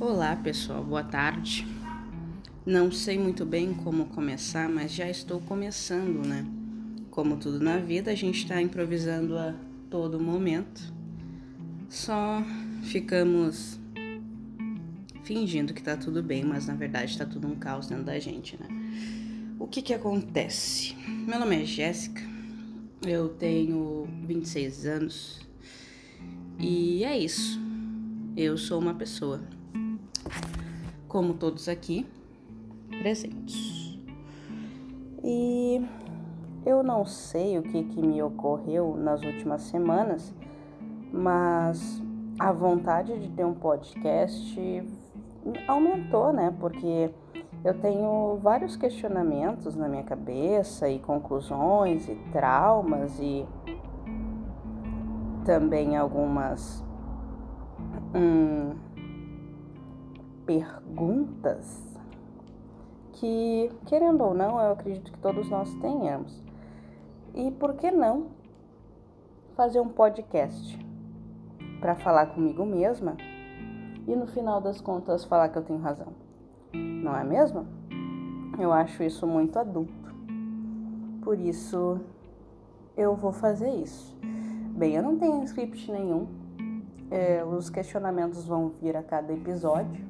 Olá pessoal, boa tarde. Não sei muito bem como começar, mas já estou começando, né? Como tudo na vida, a gente está improvisando a todo momento. Só ficamos fingindo que tá tudo bem, mas na verdade tá tudo um caos dentro da gente, né? O que que acontece? Meu nome é Jéssica, eu tenho 26 anos e é isso. Eu sou uma pessoa como todos aqui presentes. E eu não sei o que, que me ocorreu nas últimas semanas, mas a vontade de ter um podcast aumentou, né? Porque eu tenho vários questionamentos na minha cabeça e conclusões e traumas e também algumas hum, perguntas que, querendo ou não, eu acredito que todos nós tenhamos. E por que não fazer um podcast para falar comigo mesma e no final das contas falar que eu tenho razão? Não é mesmo? Eu acho isso muito adulto. Por isso eu vou fazer isso. Bem, eu não tenho script nenhum. É, os questionamentos vão vir a cada episódio.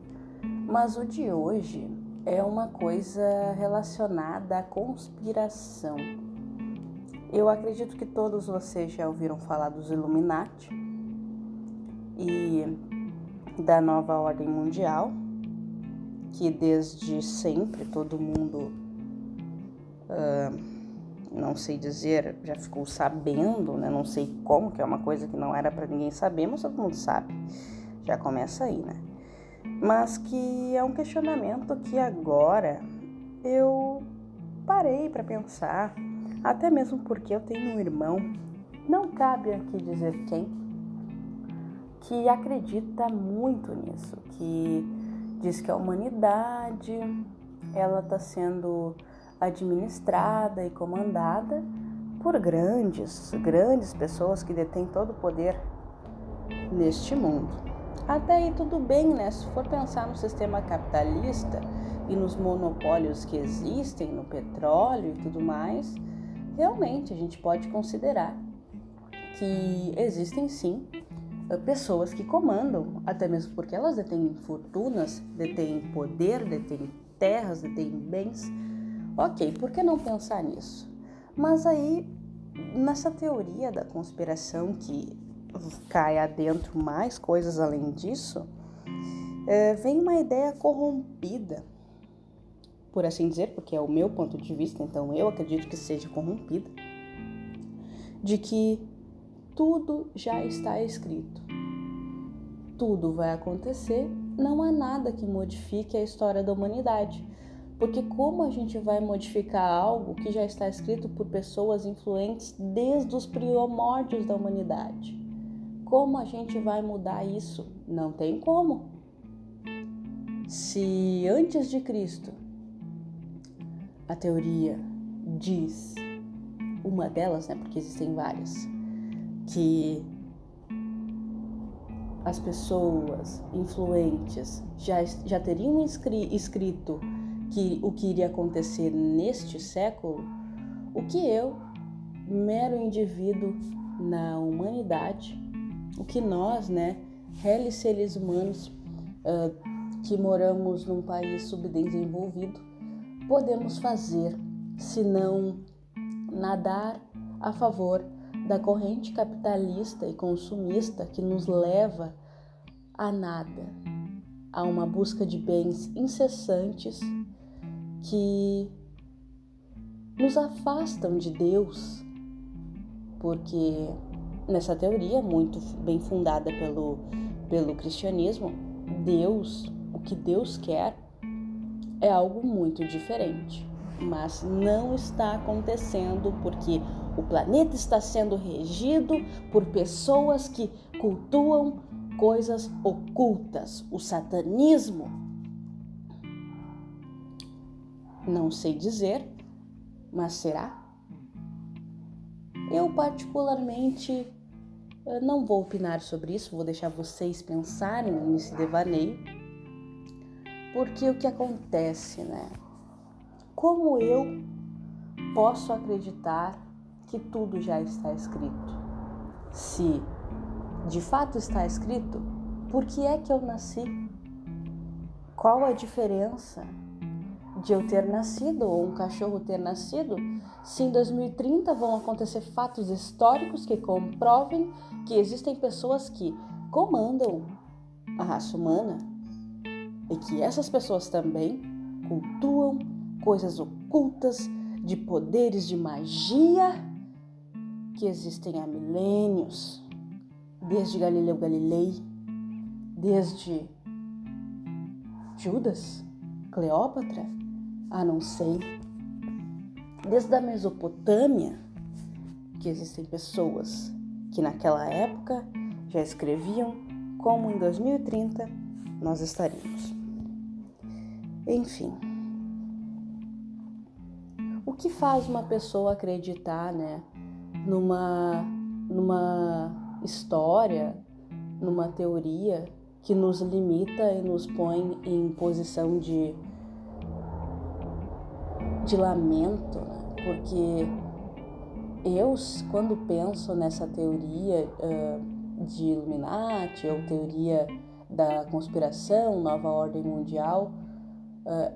Mas o de hoje é uma coisa relacionada à conspiração. Eu acredito que todos vocês já ouviram falar dos Illuminati e da nova ordem mundial, que desde sempre todo mundo, uh, não sei dizer, já ficou sabendo, né? não sei como, que é uma coisa que não era para ninguém saber, mas todo mundo sabe. Já começa aí, né? Mas que é um questionamento que agora eu parei para pensar, até mesmo porque eu tenho um irmão, não cabe aqui dizer quem, que acredita muito nisso, que diz que a humanidade ela está sendo administrada e comandada por grandes, grandes pessoas que detêm todo o poder neste mundo. Até aí tudo bem, né? Se for pensar no sistema capitalista e nos monopólios que existem no petróleo e tudo mais, realmente a gente pode considerar que existem sim pessoas que comandam, até mesmo porque elas detêm fortunas, detêm poder, detêm terras, detêm bens. Ok, por que não pensar nisso? Mas aí, nessa teoria da conspiração que cai adentro mais coisas além disso, é, vem uma ideia corrompida, por assim dizer, porque é o meu ponto de vista, então eu acredito que seja corrompida, de que tudo já está escrito. Tudo vai acontecer, não há nada que modifique a história da humanidade. Porque como a gente vai modificar algo que já está escrito por pessoas influentes desde os primórdios da humanidade? Como a gente vai mudar isso? Não tem como. Se antes de Cristo a teoria diz, uma delas, né, porque existem várias, que as pessoas influentes já, já teriam escrito que o que iria acontecer neste século, o que eu, mero indivíduo na humanidade, o que nós, né, réis seres humanos uh, que moramos num país subdesenvolvido, podemos fazer se não nadar a favor da corrente capitalista e consumista que nos leva a nada, a uma busca de bens incessantes que nos afastam de Deus, porque nessa teoria muito bem fundada pelo, pelo cristianismo, Deus, o que Deus quer é algo muito diferente. Mas não está acontecendo porque o planeta está sendo regido por pessoas que cultuam coisas ocultas, o satanismo. Não sei dizer, mas será? Eu, particularmente, não vou opinar sobre isso, vou deixar vocês pensarem nesse devaneio. Porque o que acontece, né? Como eu posso acreditar que tudo já está escrito? Se de fato está escrito, por que é que eu nasci? Qual a diferença de eu ter nascido ou um cachorro ter nascido se em 2030 vão acontecer fatos históricos que comprovem que existem pessoas que comandam a raça humana e que essas pessoas também cultuam coisas ocultas de poderes de magia que existem há milênios, desde Galileu Galilei, desde Judas, Cleópatra, ah, não sei, desde a Mesopotâmia, que existem pessoas que naquela época já escreviam como em 2030 nós estaríamos. Enfim, o que faz uma pessoa acreditar, né, numa numa história, numa teoria que nos limita e nos põe em posição de de lamento, porque eu, quando penso nessa teoria uh, de Illuminati ou teoria da conspiração, nova ordem mundial, uh,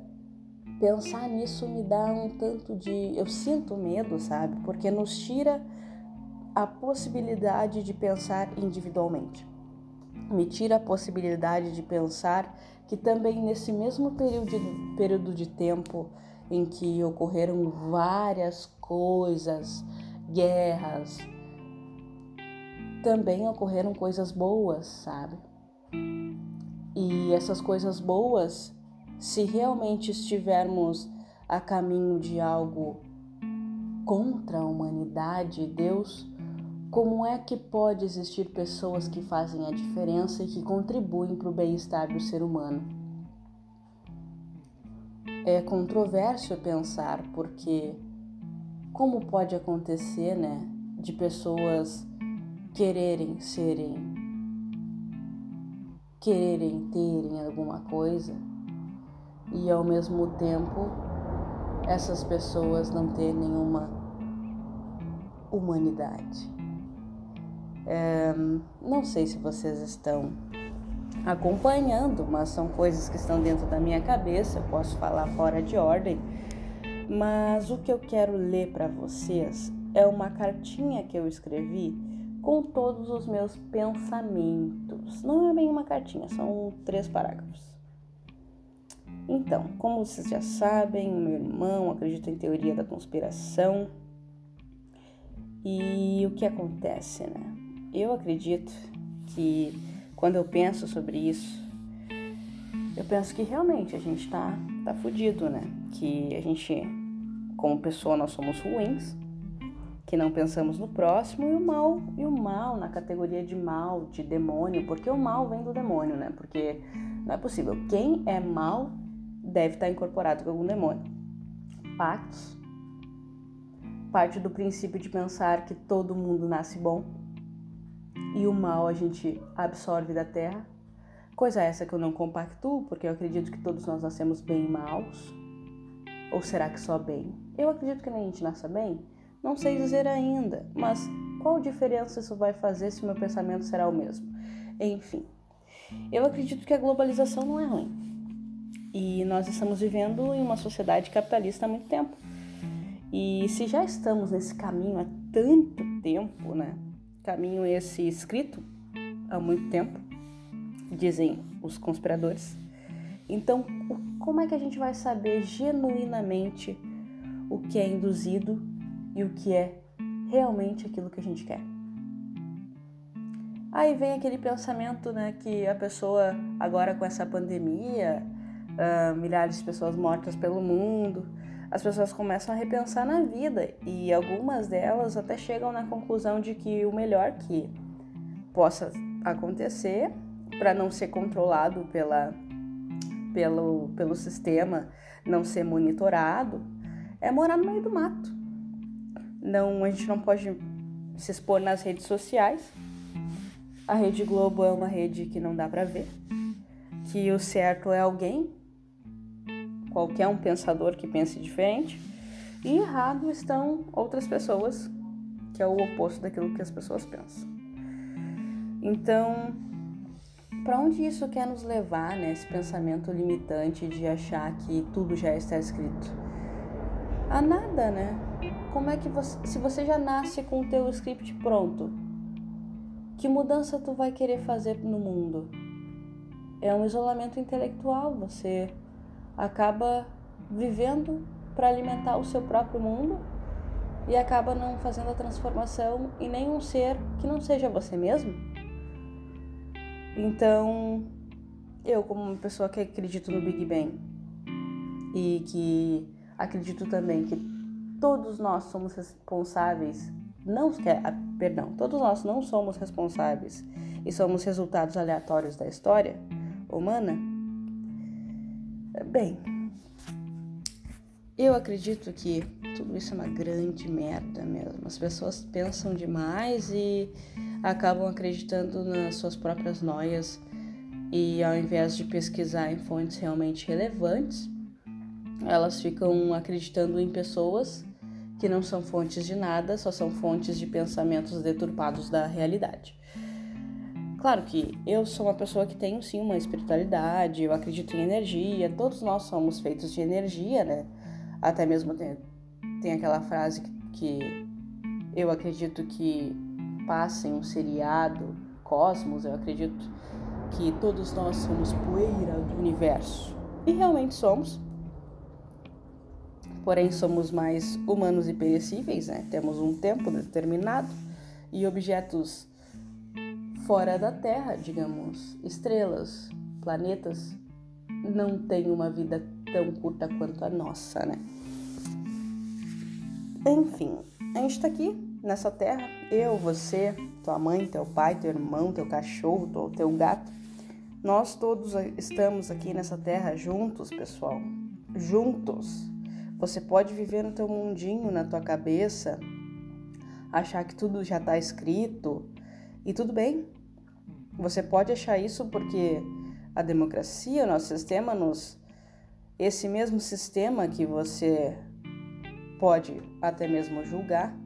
pensar nisso me dá um tanto de. Eu sinto medo, sabe? Porque nos tira a possibilidade de pensar individualmente. Me tira a possibilidade de pensar que também nesse mesmo período período de tempo em que ocorreram várias coisas, guerras, também ocorreram coisas boas, sabe? E essas coisas boas, se realmente estivermos a caminho de algo contra a humanidade e Deus, como é que pode existir pessoas que fazem a diferença e que contribuem para o bem-estar do ser humano? É controverso pensar, porque como pode acontecer, né, de pessoas quererem serem, quererem terem alguma coisa e ao mesmo tempo essas pessoas não terem nenhuma humanidade. É, não sei se vocês estão acompanhando, mas são coisas que estão dentro da minha cabeça, eu posso falar fora de ordem. Mas o que eu quero ler para vocês é uma cartinha que eu escrevi com todos os meus pensamentos. Não é bem uma cartinha, são três parágrafos. Então, como vocês já sabem, meu irmão acredita em teoria da conspiração. E o que acontece, né? Eu acredito que quando eu penso sobre isso, eu penso que realmente a gente tá, tá fudido, né? Que a gente, como pessoa, nós somos ruins, que não pensamos no próximo e o mal, e o mal na categoria de mal, de demônio, porque o mal vem do demônio, né? Porque não é possível. Quem é mal deve estar incorporado com algum demônio. Pactos parte do princípio de pensar que todo mundo nasce bom e o mal a gente absorve da terra. Coisa essa que eu não compactuo, porque eu acredito que todos nós nascemos bem e maus. Ou será que só bem? Eu acredito que a gente nasça bem. Não sei dizer ainda, mas qual diferença isso vai fazer se meu pensamento será o mesmo? Enfim, eu acredito que a globalização não é ruim. E nós estamos vivendo em uma sociedade capitalista há muito tempo. E se já estamos nesse caminho há tanto tempo, né? Caminho esse escrito há muito tempo, dizem os conspiradores. Então, como é que a gente vai saber genuinamente o que é induzido e o que é realmente aquilo que a gente quer? Aí vem aquele pensamento, né, que a pessoa agora com essa pandemia, uh, milhares de pessoas mortas pelo mundo, as pessoas começam a repensar na vida e algumas delas até chegam na conclusão de que o melhor que possa acontecer para não ser controlado pela, pelo, pelo sistema, não ser monitorado, é morar no meio do mato. Não, a gente não pode se expor nas redes sociais. A Rede Globo é uma rede que não dá para ver. Que o certo é alguém qualquer um pensador que pense diferente. E errado estão outras pessoas, que é o oposto daquilo que as pessoas pensam. Então, para onde isso quer nos levar, né? Esse pensamento limitante de achar que tudo já está escrito? A nada, né? Como é que você, se você já nasce com o teu script pronto, que mudança tu vai querer fazer no mundo? É um isolamento intelectual, você acaba vivendo para alimentar o seu próprio mundo e acaba não fazendo a transformação em nenhum ser que não seja você mesmo. Então, eu como uma pessoa que acredito no Big Bang e que acredito também que todos nós somos responsáveis, não, ah, perdão, todos nós não somos responsáveis e somos resultados aleatórios da história humana. Bem, eu acredito que tudo isso é uma grande merda mesmo. As pessoas pensam demais e acabam acreditando nas suas próprias noias e ao invés de pesquisar em fontes realmente relevantes, elas ficam acreditando em pessoas que não são fontes de nada, só são fontes de pensamentos deturpados da realidade. Claro que eu sou uma pessoa que tem sim uma espiritualidade, eu acredito em energia, todos nós somos feitos de energia, né? Até mesmo tem, tem aquela frase que, que eu acredito que passa em um seriado, Cosmos, eu acredito que todos nós somos poeira do universo. E realmente somos porém somos mais humanos e perecíveis, né? Temos um tempo determinado e objetos fora da Terra, digamos, estrelas, planetas, não têm uma vida tão curta quanto a nossa, né? Enfim, a gente tá aqui nessa terra, eu, você, tua mãe, teu pai, teu irmão, teu cachorro, teu, teu gato. Nós todos estamos aqui nessa terra juntos, pessoal. Juntos. Você pode viver no teu mundinho, na tua cabeça, achar que tudo já está escrito e tudo bem. Você pode achar isso porque a democracia, o nosso sistema nos esse mesmo sistema que você pode até mesmo julgar,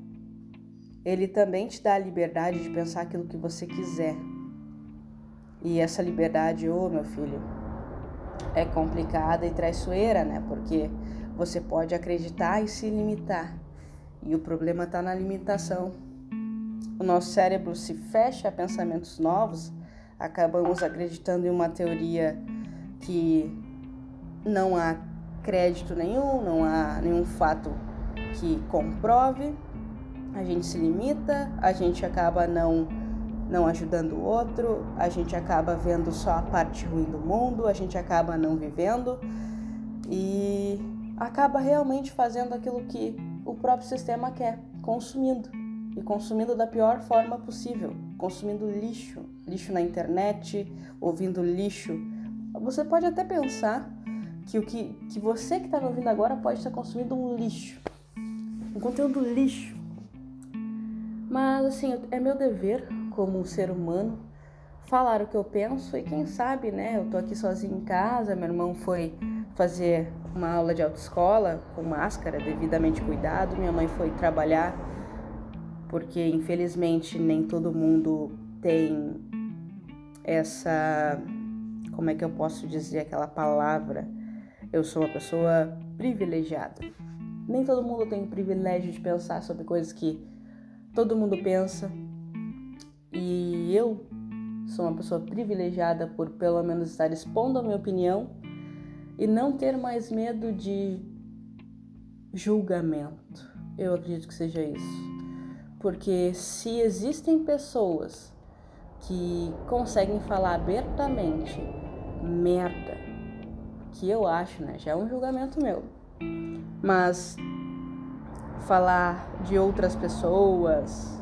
ele também te dá a liberdade de pensar aquilo que você quiser. E essa liberdade, ô oh, meu filho, é complicada e traiçoeira, né? Porque você pode acreditar e se limitar. E o problema está na limitação. O nosso cérebro se fecha a pensamentos novos, acabamos acreditando em uma teoria que não há crédito nenhum, não há nenhum fato que comprove. A gente se limita, a gente acaba não não ajudando o outro, a gente acaba vendo só a parte ruim do mundo, a gente acaba não vivendo e acaba realmente fazendo aquilo que o próprio sistema quer, consumindo. E consumindo da pior forma possível, consumindo lixo, lixo na internet, ouvindo lixo. Você pode até pensar que o que, que você que está me ouvindo agora pode estar consumindo um lixo, um conteúdo lixo. Mas assim, é meu dever como um ser humano falar o que eu penso e quem sabe, né? Eu tô aqui sozinho em casa, meu irmão foi fazer uma aula de autoescola com máscara, devidamente cuidado. Minha mãe foi trabalhar porque infelizmente nem todo mundo tem essa como é que eu posso dizer aquela palavra? Eu sou uma pessoa privilegiada. Nem todo mundo tem o privilégio de pensar sobre coisas que todo mundo pensa. E eu sou uma pessoa privilegiada por pelo menos estar expondo a minha opinião e não ter mais medo de julgamento. Eu acredito que seja isso. Porque se existem pessoas que conseguem falar abertamente merda, que eu acho, né? Já é um julgamento meu. Mas falar de outras pessoas,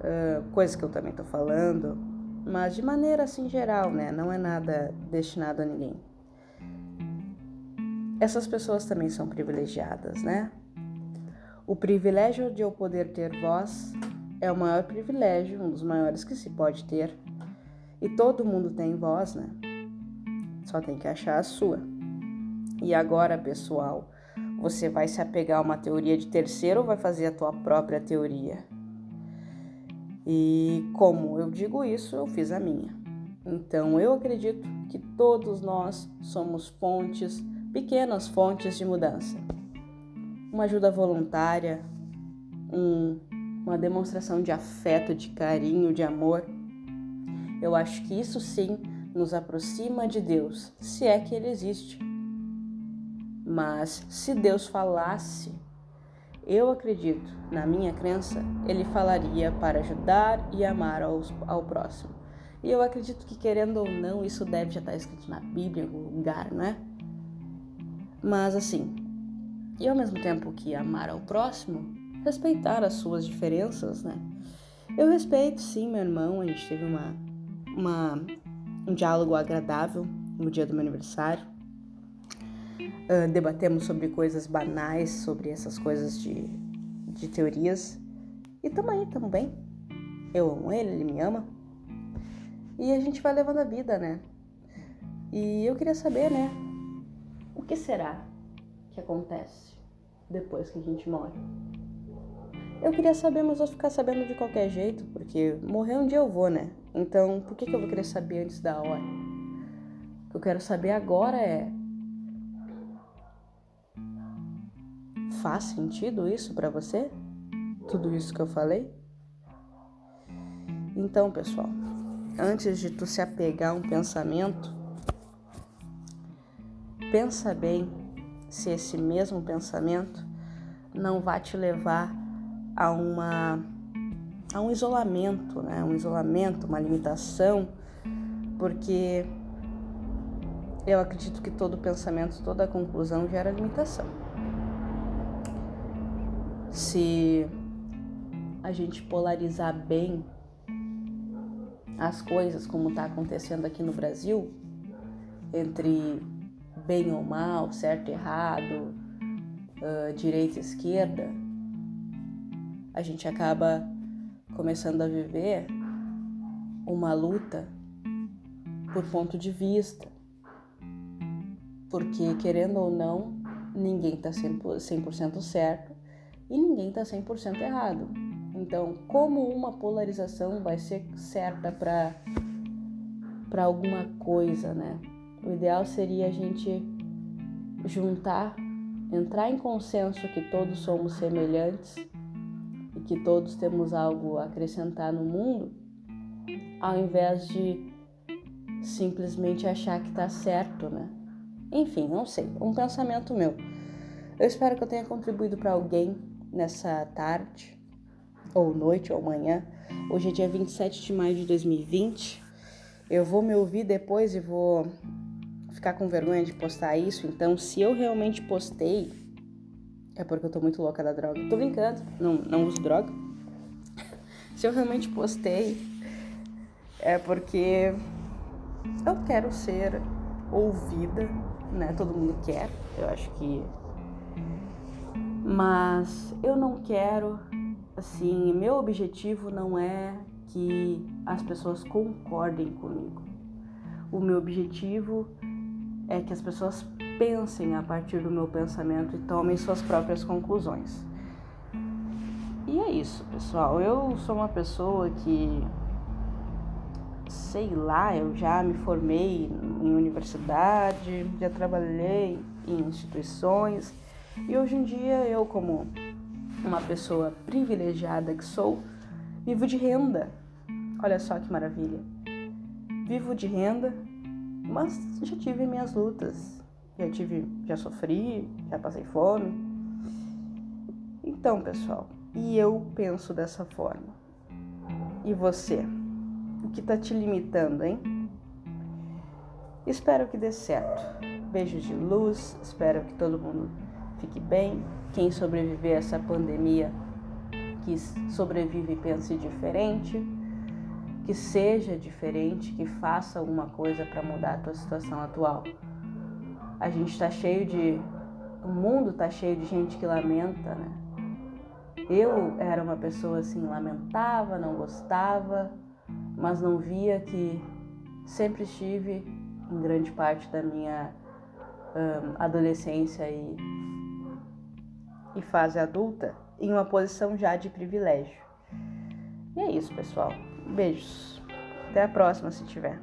uh, coisas que eu também tô falando, mas de maneira assim geral, né? Não é nada destinado a ninguém essas pessoas também são privilegiadas, né? O privilégio de eu poder ter voz é o maior privilégio, um dos maiores que se pode ter. E todo mundo tem voz, né? Só tem que achar a sua. E agora, pessoal, você vai se apegar a uma teoria de terceiro ou vai fazer a tua própria teoria? E como eu digo isso, eu fiz a minha. Então eu acredito que todos nós somos fontes, pequenas fontes de mudança. Uma ajuda voluntária, um, uma demonstração de afeto, de carinho, de amor. Eu acho que isso sim nos aproxima de Deus, se é que ele existe. Mas se Deus falasse, eu acredito, na minha crença, ele falaria para ajudar e amar ao, próximo. E eu acredito que, querendo ou não, isso deve já estar escrito na Bíblia, em algum lugar, né? Mas assim, e ao mesmo tempo que amar ao próximo, respeitar as suas diferenças, né? Eu respeito, sim, meu irmão, a gente teve uma, uma, um diálogo agradável no dia do meu aniversário. Uh, debatemos sobre coisas banais, sobre essas coisas de, de teorias. E tamo aí, tamo bem. Eu amo ele, ele me ama. E a gente vai levando a vida, né? E eu queria saber, né? O que será que acontece depois que a gente morre? Eu queria saber, mas vou ficar sabendo de qualquer jeito, porque morrer um dia eu vou, né? Então, por que, que eu vou querer saber antes da hora? O que eu quero saber agora é. Faz sentido isso para você? Tudo isso que eu falei? Então, pessoal, antes de tu se apegar a um pensamento, pensa bem se esse mesmo pensamento não vai te levar a uma a um isolamento, né? Um isolamento, uma limitação, porque eu acredito que todo pensamento, toda conclusão gera limitação. Se a gente polarizar bem as coisas como está acontecendo aqui no Brasil, entre bem ou mal, certo e errado, uh, direita e esquerda, a gente acaba começando a viver uma luta por ponto de vista. Porque, querendo ou não, ninguém está 100% certo e ninguém está 100% errado. Então, como uma polarização vai ser certa para alguma coisa, né? O ideal seria a gente juntar, entrar em consenso que todos somos semelhantes que todos temos algo a acrescentar no mundo, ao invés de simplesmente achar que está certo, né? Enfim, não sei, um pensamento meu. Eu espero que eu tenha contribuído para alguém nessa tarde ou noite, ou manhã. Hoje é dia 27 de maio de 2020. Eu vou me ouvir depois e vou ficar com vergonha de postar isso. Então, se eu realmente postei, é porque eu tô muito louca da droga. Tô brincando, não, não uso droga. se eu realmente postei, é porque eu quero ser ouvida, né? Todo mundo quer, eu acho que. Mas eu não quero assim, meu objetivo não é que as pessoas concordem comigo. O meu objetivo é que as pessoas pensem a partir do meu pensamento e tomem suas próprias conclusões. E é isso, pessoal. Eu sou uma pessoa que sei lá, eu já me formei em universidade, já trabalhei em instituições e hoje em dia eu como uma pessoa privilegiada que sou, vivo de renda. Olha só que maravilha. Vivo de renda, mas já tive minhas lutas. Já tive, já sofri, já passei fome. Então, pessoal, e eu penso dessa forma. E você? O que tá te limitando, hein? Espero que dê certo. Beijos de luz, espero que todo mundo fique bem. Quem sobreviver a essa pandemia, que sobrevive e pense diferente, que seja diferente, que faça alguma coisa para mudar a tua situação atual. A gente está cheio de. O mundo está cheio de gente que lamenta, né? Eu era uma pessoa assim, lamentava, não gostava, mas não via que sempre estive em grande parte da minha um, adolescência e, e fase adulta em uma posição já de privilégio. E é isso, pessoal. Beijos. Até a próxima, se tiver.